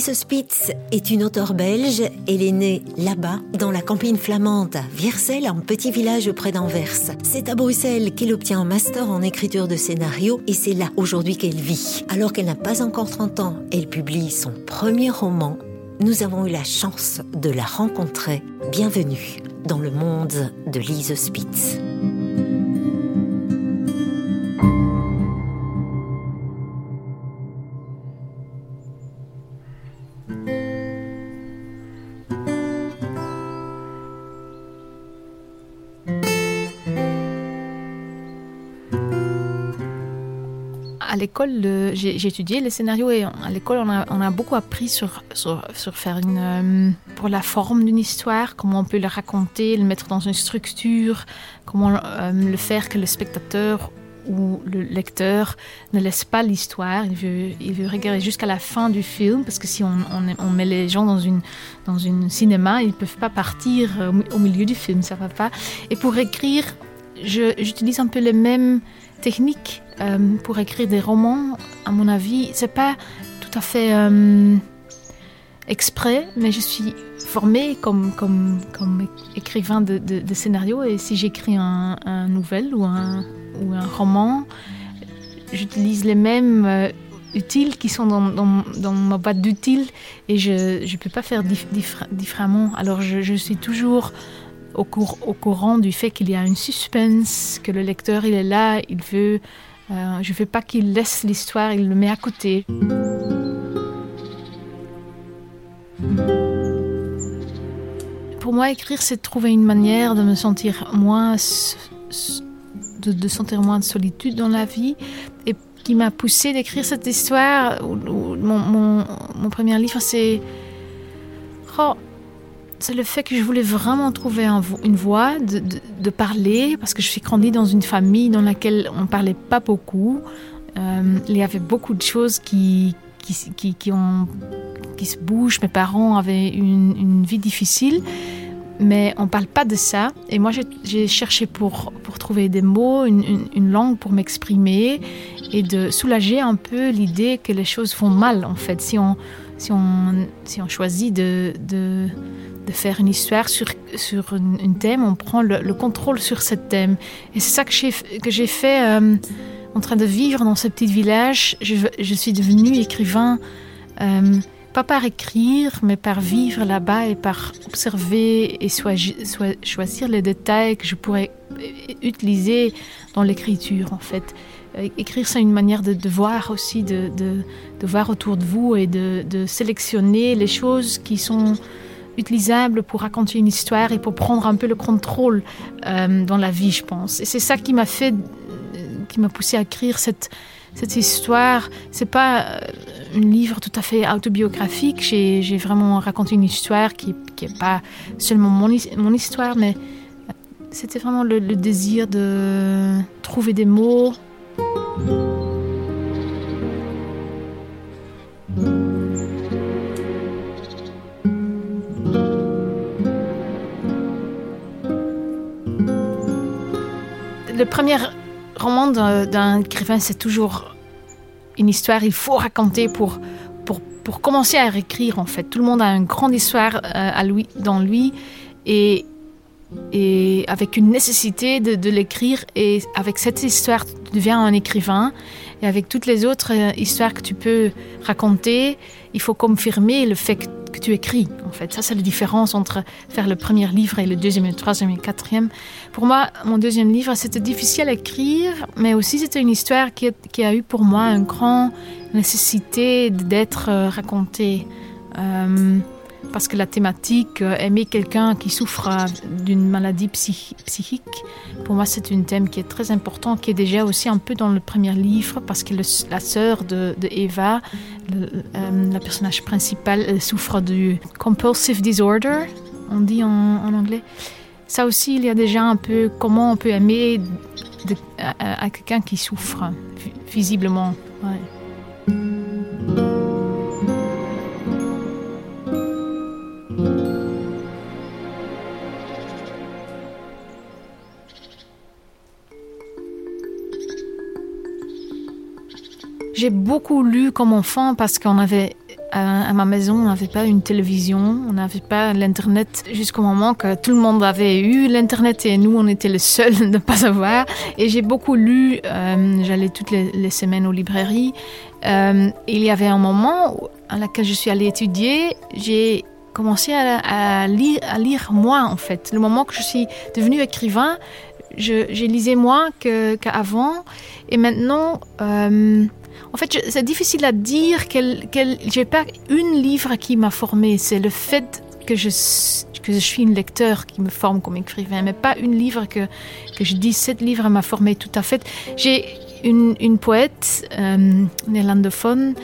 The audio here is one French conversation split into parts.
Lise Spitz est une auteure belge. Elle est née là-bas, dans la campagne flamande, Viersel, un petit village près d'Anvers. C'est à Bruxelles qu'elle obtient un master en écriture de scénario et c'est là aujourd'hui qu'elle vit. Alors qu'elle n'a pas encore 30 ans, elle publie son premier roman. Nous avons eu la chance de la rencontrer. Bienvenue dans le monde de Lise Spitz. L'école, j'ai étudié les scénarios et à l'école, on a, beaucoup appris sur, sur, sur faire une, euh, pour la forme d'une histoire, comment on peut le raconter, le mettre dans une structure, comment euh, le faire que le spectateur ou le lecteur ne laisse pas l'histoire, il veut, il veut regarder jusqu'à la fin du film, parce que si on, on, on, met les gens dans une, dans une cinéma, ils ne peuvent pas partir au, au milieu du film, ça va pas. Et pour écrire, j'utilise un peu les mêmes techniques euh, pour écrire des romans, à mon avis, c'est pas tout à fait euh, exprès, mais je suis formée comme, comme, comme écrivain de, de, de scénario et si j'écris un, un nouvel ou un, ou un roman, j'utilise les mêmes euh, utiles qui sont dans, dans, dans ma boîte d'utiles et je ne peux pas faire dif, dif, différemment. Alors je, je suis toujours au, cour, au courant du fait qu'il y a une suspense, que le lecteur il est là, il veut euh, je veux pas qu'il laisse l'histoire, il le met à côté. Pour moi, écrire, c'est trouver une manière de me sentir moins, de, sentir moins de solitude dans la vie, et qui m'a poussé d'écrire cette histoire. Mon, mon, mon premier livre, c'est oh, c'est le fait que je voulais vraiment trouver un, une voie de, de, parler, parce que je suis grandie dans une famille dans laquelle on ne parlait pas beaucoup. Euh, il y avait beaucoup de choses qui, qui, qui, qui, se bougent. Mes parents avaient une, une vie difficile, mais on ne parle pas de ça. Et moi, j'ai cherché pour, pour trouver des mots, une, une, langue pour m'exprimer et de soulager un peu l'idée que les choses vont mal, en fait. Si on, si on, si on choisit de de faire une histoire sur, sur une thème, on prend le, le, contrôle sur ce thème. Et c'est ça que j'ai, fait euh, en train de vivre dans ce petit village. Je, je suis devenue écrivain, euh, pas par écrire, mais par vivre là-bas et par observer et choisir les détails que je pourrais utiliser dans l'écriture, en fait. Euh, écrire, c'est une manière de, voir aussi, de, de, de, voir autour de vous et de sélectionner les choses qui sont utilisable pour raconter une histoire et pour prendre un peu le contrôle euh, dans la vie, je pense. Et c'est ça qui m'a fait, qui m'a poussé à écrire cette, cette histoire. C'est pas euh, un livre tout à fait autobiographique. J'ai vraiment raconté une histoire qui n'est pas seulement mon, mon histoire, mais c'était vraiment le désir de trouver des mots. Le premier roman d'un écrivain, c'est toujours une histoire, il faut raconter pour, pour, pour commencer à écrire en fait. Tout le monde a une grande histoire euh, à lui, dans lui et, et avec une nécessité de, de l'écrire et avec cette histoire, tu deviens un écrivain et avec toutes les autres euh, histoires que tu peux raconter, il faut confirmer le fait que que tu écris en fait. Ça c'est la différence entre faire le premier livre et le deuxième le troisième et le quatrième. Pour moi mon deuxième livre c'était difficile à écrire mais aussi c'était une histoire qui, a eu pour moi un grand nécessité d'être euh, racontée. Euh, parce que la thématique euh, aimer quelqu'un qui souffre d'une maladie psych psychique pour moi c'est une thème qui est très important qui est déjà aussi un peu dans le premier livre parce que la sœur de, Eva le, euh, la personnage principal souffre du compulsive disorder on dit en, anglais ça aussi il y a déjà un peu comment on peut aimer à, quelqu'un qui souffre visiblement. J'ai beaucoup lu comme enfant parce qu'on avait à, ma maison, on n'avait pas une télévision, on n'avait pas l'Internet jusqu'au moment que tout le monde avait eu l'Internet et nous, on était les seuls de ne pas avoir. Et j'ai beaucoup lu, euh, j'allais toutes les, semaines aux librairies. Euh, il y avait un moment à laquelle je suis allée étudier, j'ai commencé à, lire, à lire moi en fait. Le moment que je suis devenue écrivain, je, lisais moins qu'avant. et maintenant, euh, en fait, c'est difficile à dire quel, quel j'ai pas une livre qui m'a formée. C'est le fait que je, que je suis une lecteur qui me forme comme écrivain, mais pas une livre que, que je dis, cette livre m'a formée tout à fait. J'ai une, poète euh, néerlandophone,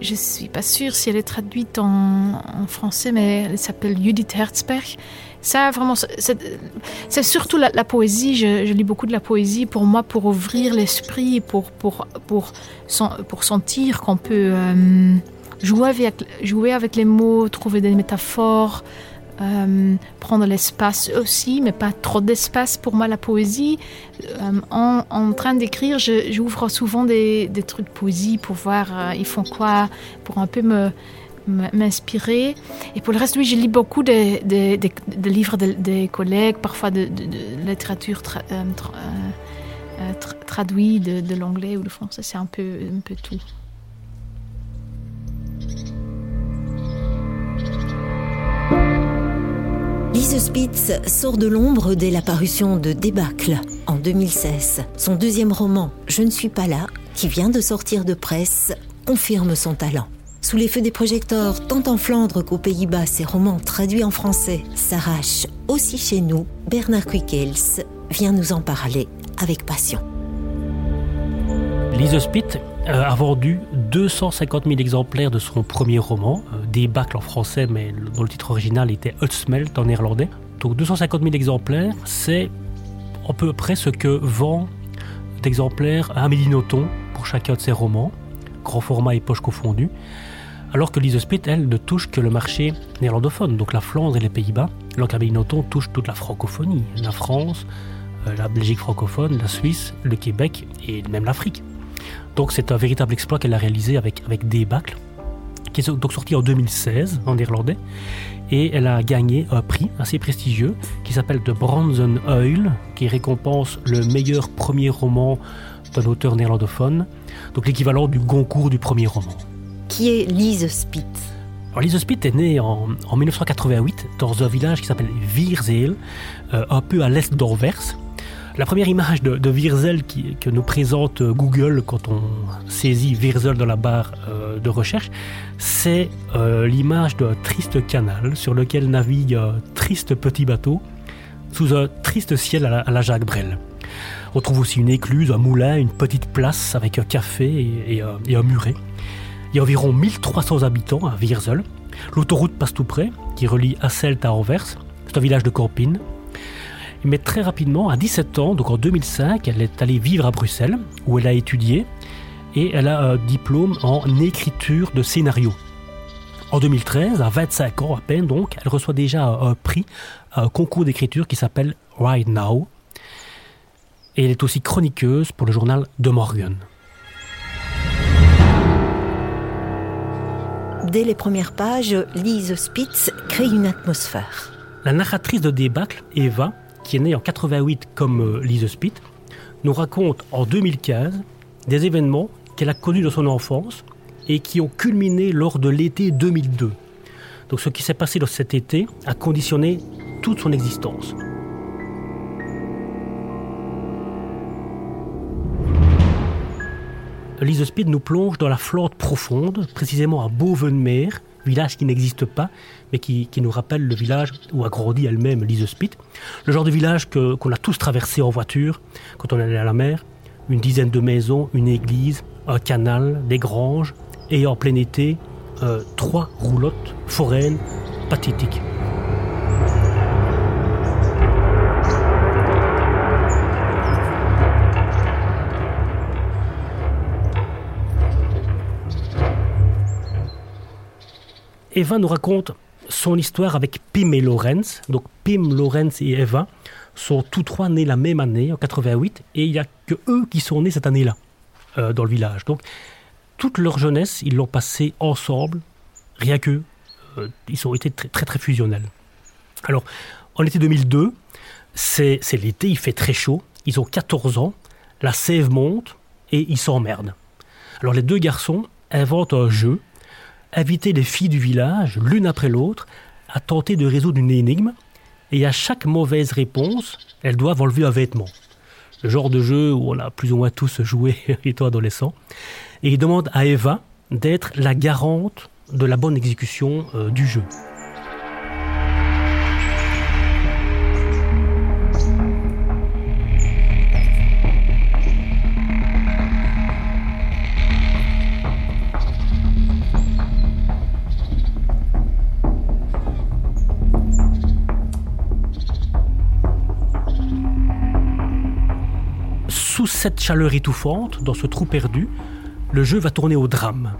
je suis pas sûre si elle est traduite en français, mais elle s'appelle Judith Herzberg. Ça, vraiment, c'est surtout la, poésie. Je, lis beaucoup de la poésie pour moi, pour ouvrir l'esprit, pour, pour, pour, pour sentir qu'on peut euh, jouer, avec, jouer avec les mots, trouver des métaphores, euh, prendre l'espace aussi, mais pas trop d'espace. Pour moi, la poésie, euh, en, en, train d'écrire, j'ouvre souvent des, des, trucs de poésie pour voir ils font quoi, pour un peu me m'inspirer. Et pour le reste, oui, je lis beaucoup de, livres des collègues, parfois de, littérature euh, euh, traduite de, l'anglais ou du français. C'est un peu, un peu tout. Lise Spitz sort de l'ombre dès l'apparition de Débâcle en 2016. Son deuxième roman, Je ne suis pas là, qui vient de sortir de presse, confirme son talent. Sous les feux des projecteurs, tant en Flandre qu'aux Pays-Bas, ses romans traduits en français s'arrachent aussi chez nous. Bernard Quickels vient nous en parler avec passion. Lise Spitt a vendu 250 000 exemplaires de son premier roman, euh, Débâcle en français, mais dont le titre original était Utsmelt en néerlandais. Donc 250 000 exemplaires, c'est à peu près ce que vend d'exemplaires Amélie Nothomb pour chacun de ses romans, grand format et poche confondus alors que Lise Spit, elle, ne touche que le marché néerlandophone, donc la Flandre et les Pays-Bas, Nothomb touche toute la francophonie, la France, euh, la Belgique francophone, la Suisse, le Québec et même l'Afrique. Donc c'est un véritable exploit qu'elle a réalisé avec, avec Débâcle, qui est donc sorti en 2016 en néerlandais, et elle a gagné un prix assez prestigieux qui s'appelle The Bronzen Oil, qui récompense le meilleur premier roman d'un auteur néerlandophone, donc l'équivalent du Goncourt du premier roman qui est Lise Spitz Lise Spitz est née en, 1988 dans un village qui s'appelle Vierzeel, euh, un peu à l'est d'Anvers. La première image de, de que nous présente Google quand on saisit Vierzel dans la barre euh, de recherche, c'est euh, l'image d'un triste canal sur lequel navigue un triste petit bateau sous un triste ciel à la, Jacques Brel. On trouve aussi une écluse, un moulin, une petite place avec un café et, et un muret. Il y a environ 1300 habitants à Vierzel. L'autoroute passe tout près, qui relie Asselt à Anvers. C'est un village de campine. Mais très rapidement, à 17 ans, donc en 2005, elle est allée vivre à Bruxelles, où elle a étudié, et elle a un diplôme en écriture de scénario. En 2013, à 25 ans à peine donc, elle reçoit déjà un prix, un concours d'écriture qui s'appelle Right Now. Et elle est aussi chroniqueuse pour le journal De Morgan. Dès les premières pages, Lise Spitz crée une atmosphère. La narratrice de débâcle, Eva, qui est née en 88 comme euh, Lise Spitz, nous raconte en 2015 des événements qu'elle a connus dans son enfance et qui ont culminé lors de l'été 2002. Donc ce qui s'est passé dans cet été a conditionné toute son existence. Lise Speed nous plonge dans la flotte profonde, précisément à Bovenmeer, village qui n'existe pas, mais qui, nous rappelle le village où a grandi elle-même Lise Speed. Le genre de village qu'on a tous traversé en voiture quand on allait à la mer. Une dizaine de maisons, une église, un canal, des granges, et en plein été, euh, trois roulottes foraines pathétiques. Eva nous raconte son histoire avec Pim et Lorenz. Donc Pim, Lorenz et Eva sont tous trois nés la même année, en 88, et il n'y a que eux qui sont nés cette année-là, euh, dans le village. Donc toute leur jeunesse, ils l'ont passée ensemble, Rien que, ils ont été très très, très fusionnels. Alors, en été 2002, c'est l'été, il fait très chaud, ils ont 14 ans, la sève monte et ils s'emmerdent. Alors les deux garçons inventent un jeu, inviter les filles du village, l'une après l'autre, à tenter de résoudre une énigme, et à chaque mauvaise réponse, elles doivent enlever un vêtement. Le genre de jeu où on a plus ou moins tous joué étant adolescent. Et ils demandent à Eva d'être la garante de la bonne exécution euh, du jeu. Cette chaleur étouffante, dans ce trou perdu, le jeu va tourner au drame.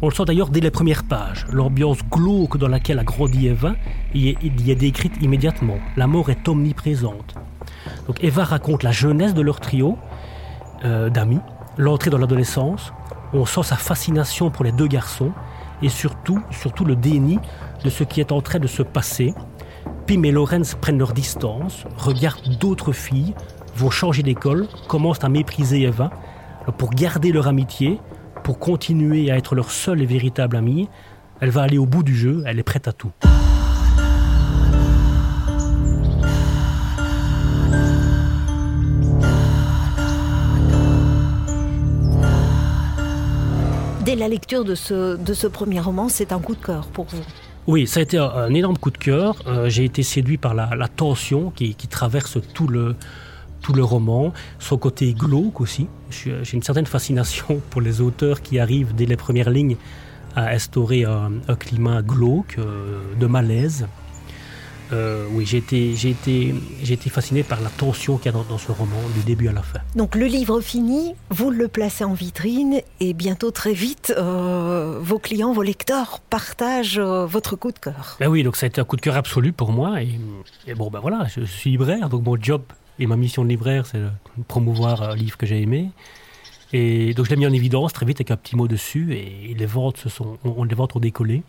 On le sent d'ailleurs dès les premières pages. L'ambiance glauque dans laquelle a grandi Eva y est, décrite immédiatement. La mort est omniprésente. Donc Eva raconte la jeunesse de leur trio euh, d'amis, l'entrée dans l'adolescence. On sent sa fascination pour les deux garçons et surtout, surtout le déni de ce qui est en train de se passer. Pim et Lorenz prennent leur distance, regardent d'autres filles, vont changer d'école, commencent à mépriser Eva. pour garder leur amitié, pour continuer à être leur seule et véritable amie, elle va aller au bout du jeu, elle est prête à tout. Dès la lecture de ce, de ce premier roman, c'est un coup de cœur pour vous oui, ça a été un, énorme coup de cœur. Euh, j'ai été séduit par la, tension qui, traverse tout le, tout le roman, son côté glauque aussi. J'ai une certaine fascination pour les auteurs qui arrivent dès les premières lignes à instaurer un, climat glauque, euh, de malaise. Euh, oui, j'ai été, j'ai, été, j'ai été fasciné par la tension qu'il y a dans, ce roman, du début à la fin. Donc le livre fini, vous le placez en vitrine et bientôt très vite, euh, vos clients, vos lecteurs partagent votre coup de cœur. Ben oui, donc ça a été un coup de cœur absolu pour moi. Et, et bon, ben voilà, je suis libraire, donc mon job et ma mission de libraire, c'est de promouvoir un livre que j'ai aimé. Et donc je l'ai mis en évidence très vite avec un petit mot dessus et les ventes, se sont, on, les ventes ont décollé.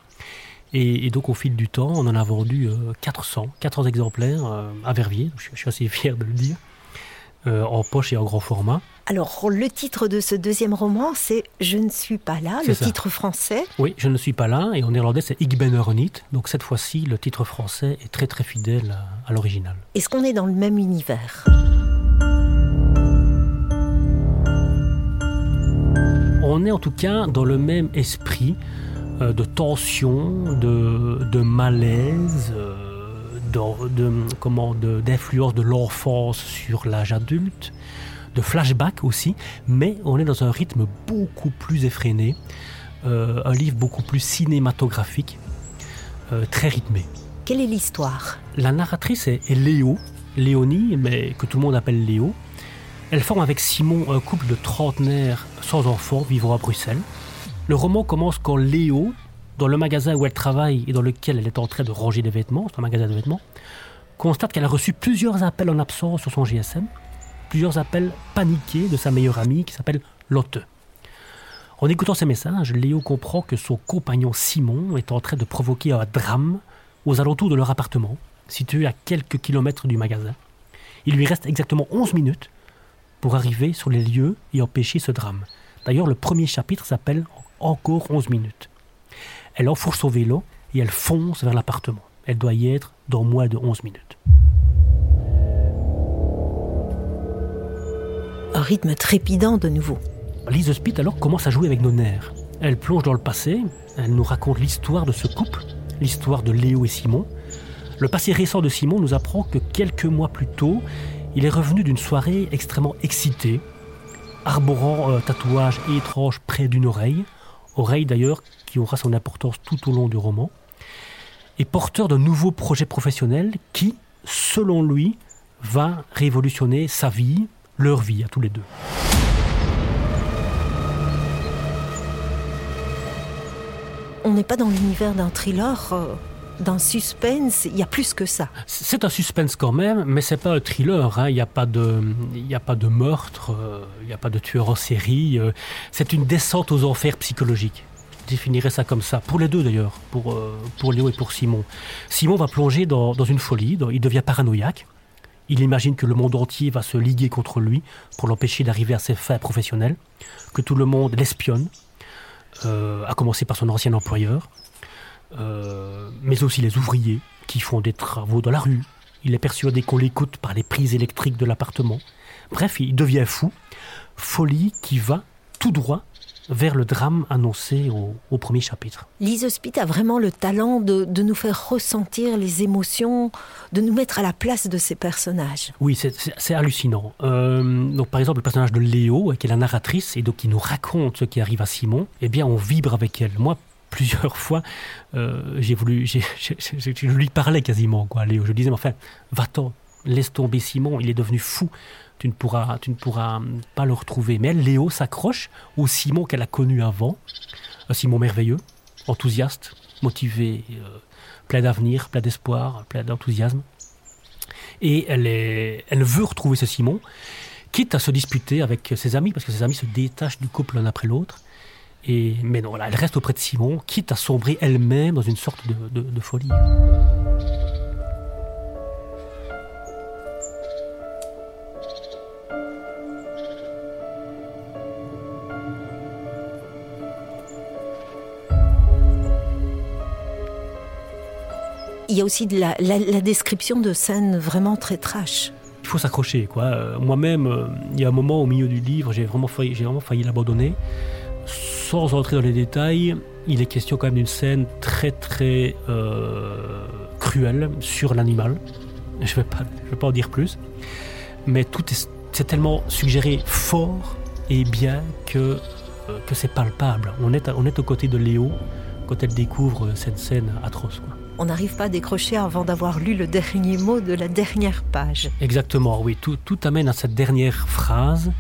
Et, donc au fil du temps, on en a vendu 400, euh, 400 exemplaires euh, à Verviers, je, suis assez fier de le dire, en poche et en grand format. Alors, le titre de ce deuxième roman, c'est Je ne suis pas là, le titre français. Oui, Je ne suis pas là, et en néerlandais, c'est Ik ben er niet. Donc, cette fois-ci, le titre français est très très fidèle à, l'original. Est-ce qu'on est dans le même univers? On est en tout cas dans le même esprit euh, de tension, de, malaise. D'influence de, de l'enfance sur l'âge adulte, de flashback aussi, mais on est dans un rythme beaucoup plus effréné, euh, un livre beaucoup plus cinématographique, euh, très rythmé. Quelle est l'histoire? La narratrice est, Léo, Léonie, mais que tout le monde appelle Léo. Elle forme avec Simon un couple de trentenaires sans enfants vivant à Bruxelles. Le roman commence quand Léo, dans le magasin où elle travaille et dans lequel elle est en train de ranger des vêtements, c'est un magasin de vêtements, constate qu'elle a reçu plusieurs appels en absence sur son GSM plusieurs appels paniqués de sa meilleure amie qui s'appelle Lotte. En écoutant ces messages, Léo comprend que son compagnon Simon est en train de provoquer un drame aux alentours de leur appartement, situé à quelques kilomètres du magasin. Il lui reste exactement 11 minutes pour arriver sur les lieux et empêcher ce drame. D'ailleurs, le premier chapitre s'appelle Encore 11 minutes. Elle enfourche son vélo et elle fonce vers l'appartement. Elle doit y être dans moins de 11 minutes. un rythme trépidant de nouveau. Lise Spit alors commence à jouer avec nos nerfs. Elle plonge dans le passé, elle nous raconte l'histoire de ce couple, l'histoire de Léo et Simon. Le passé récent de Simon nous apprend que quelques mois plus tôt, il est revenu d'une soirée extrêmement excitée, arborant un tatouage étrange près d'une oreille, oreille d'ailleurs qui aura son importance tout au long du roman, et porteur d'un nouveau projet professionnel qui, selon lui, va révolutionner sa vie, leur vie à tous les deux. On n'est pas dans l'univers d'un thriller, euh, d'un suspense, il y a plus que ça. C'est un suspense quand même, mais c'est pas un thriller, hein. il n'y a, pas de, a pas de meurtre, euh, il n'y a pas de tueur en série, euh. c'est une descente aux enfers psychologiques. définirais ça comme ça, pour les deux d'ailleurs, pour, euh, pour Léo et pour Simon. Simon va plonger dans, dans une folie, il devient paranoïaque. Il imagine que le monde entier va se liguer contre lui pour l'empêcher d'arriver à ses fins professionnelles, que tout le monde l'espionne, à commencer par son ancien employeur, euh, mais aussi les ouvriers qui font des travaux dans la rue. Il est persuadé qu'on l'écoute par les prises électriques de l'appartement. Bref, il devient fou, folie qui va tout droit vers le drame annoncé au, au premier chapitre. Lise Hospit a vraiment le talent de, de nous faire ressentir les émotions, de nous mettre à la place de ces personnages. Oui, c'est hallucinant. Euh, donc, par exemple, le personnage de Léo, qui est la narratrice et donc qui nous raconte ce qui arrive à Simon, eh bien, on vibre avec elle. Moi, plusieurs fois, euh, j'ai voulu, je lui parlais quasiment, quoi, Léo. Je disais, mais enfin, va-t'en, laisse tomber Simon, il est devenu fou. Tu ne pourras, tu ne pourras hum, pas le retrouver. Mais Léo s'accroche au Simon qu'elle a connu avant, un Simon merveilleux, enthousiaste, motivé, euh, plein d'avenir, plein d'espoir, plein d'enthousiasme. Et elle, elle veut retrouver ce Simon, quitte à se disputer avec ses amis, parce que ses amis se détachent du couple l'un après l'autre. Et, mais non, voilà, elle reste auprès de Simon, quitte à sombrer elle-même dans une sorte de, de- de folie. Il y a aussi de la, la- la description de scènes vraiment très trash. Il faut s'accrocher, quoi. Euh, Moi-même, euh, il y a un moment au milieu du livre, j'ai vraiment failli, j'ai vraiment failli l'abandonner. Sans entrer dans les détails, il est question quand même d'une scène très très euh, cruelle sur l'animal. Je ne vais, pas- je vais pas en dire plus. Mais tout est, c'est tellement suggéré fort et bien que, euh, que c'est palpable. On est, on est aux côtés de Léo quand elle découvre cette scène atroce. Quoi. On n'arrive pas à décrocher avant d'avoir lu le dernier mot de la dernière page. Exactement, oui. Tout, tout amène à cette dernière phrase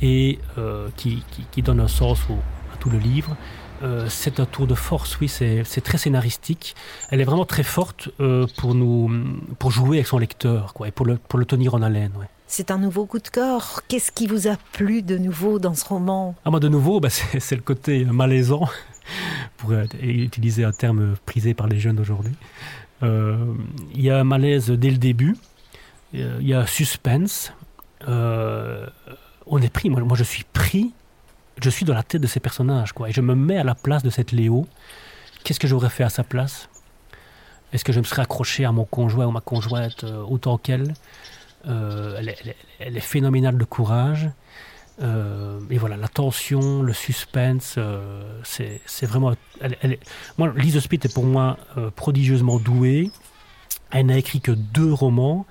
et euh, qui, qui- qui donne un sens au- tout le livre. Euh, c'est un tour de force, oui, c'est très scénaristique. Elle est vraiment très forte euh, pour, nous, pour jouer avec son lecteur quoi, et pour le, pour le tenir en haleine. ouais. C'est un nouveau coup de cœur. Qu'est-ce qui vous a plu de nouveau dans ce roman? Ah, moi, de nouveau, bah, c'est le côté malaisant, pour euh, utiliser un terme prisé par les jeunes d'aujourd'hui. Euh, Il y a un malaise dès le début, Euh, il y a un suspense. Euh, on est pris, moi, moi je suis pris, je suis dans la tête de ces personnages, quoi, et je me mets à la place de cette Léo. Qu'est-ce que j'aurais fait à sa place? Est-ce que je me serais accroché à mon conjoint ou ma conjointe euh, autant qu'elle? Euh, elle, est- phénoménale de courage. Euh, et voilà, la tension, le suspense, c'est vraiment. Moi, Lise Spit est pour moi prodigieusement douée. Elle n'a écrit que deux romans,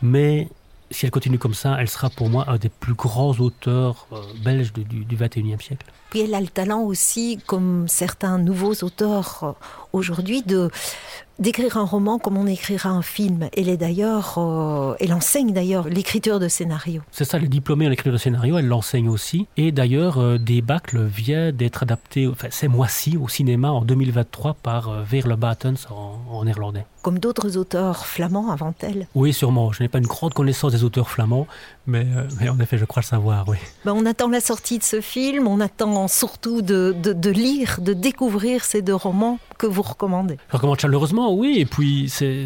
mais si elle continue comme ça, elle sera pour moi un des plus grands auteurs euh, belges du, du, du 21e siècle. Puis elle a le talent aussi, comme certains nouveaux auteurs euh, aujourd'hui, de d'écrire un roman comme on écrira un film. Elle est d'ailleurs, euh, elle enseigne d'ailleurs l'écriture de scénario. C'est ça, elle est diplômée en écriture de scénario, elle l'enseigne aussi. Et d'ailleurs, euh, Débâcle vient d'être adapté, enfin, c'est mois-ci, au cinéma en 2023 par euh, Veerle Batens en, en néerlandais. Comme d'autres auteurs flamands avant elle. Oui, sûrement. Je n'ai pas une grande connaissance des auteurs flamands, mais, euh, mais en effet, je crois le savoir, oui. Ben, on attend la sortie de ce film, on attend surtout de, de, de lire, de découvrir ces deux romans que vous recommandez. Je recommande chaleureusement, oui. Et puis, c'est-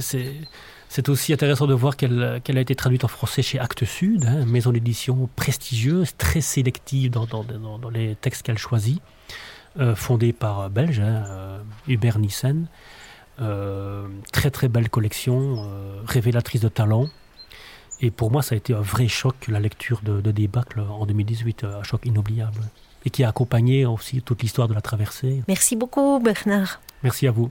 aussi intéressant de voir qu'elle a été traduite en français chez Actes Sud, hein, maison d'édition prestigieuse, très sélective dans, dans, dans- dans les textes qu'elle choisit, euh, fondée par un Belge, hein, euh, Hubert Nissen. Euh, très très belle collection, euh, révélatrice de talent. Et pour moi, ça a été un vrai choc, la lecture de, de Débâcle en 2018, un choc inoubliable. Et qui a accompagné aussi toute l'histoire de la traversée. Merci beaucoup Bernard. Merci à vous.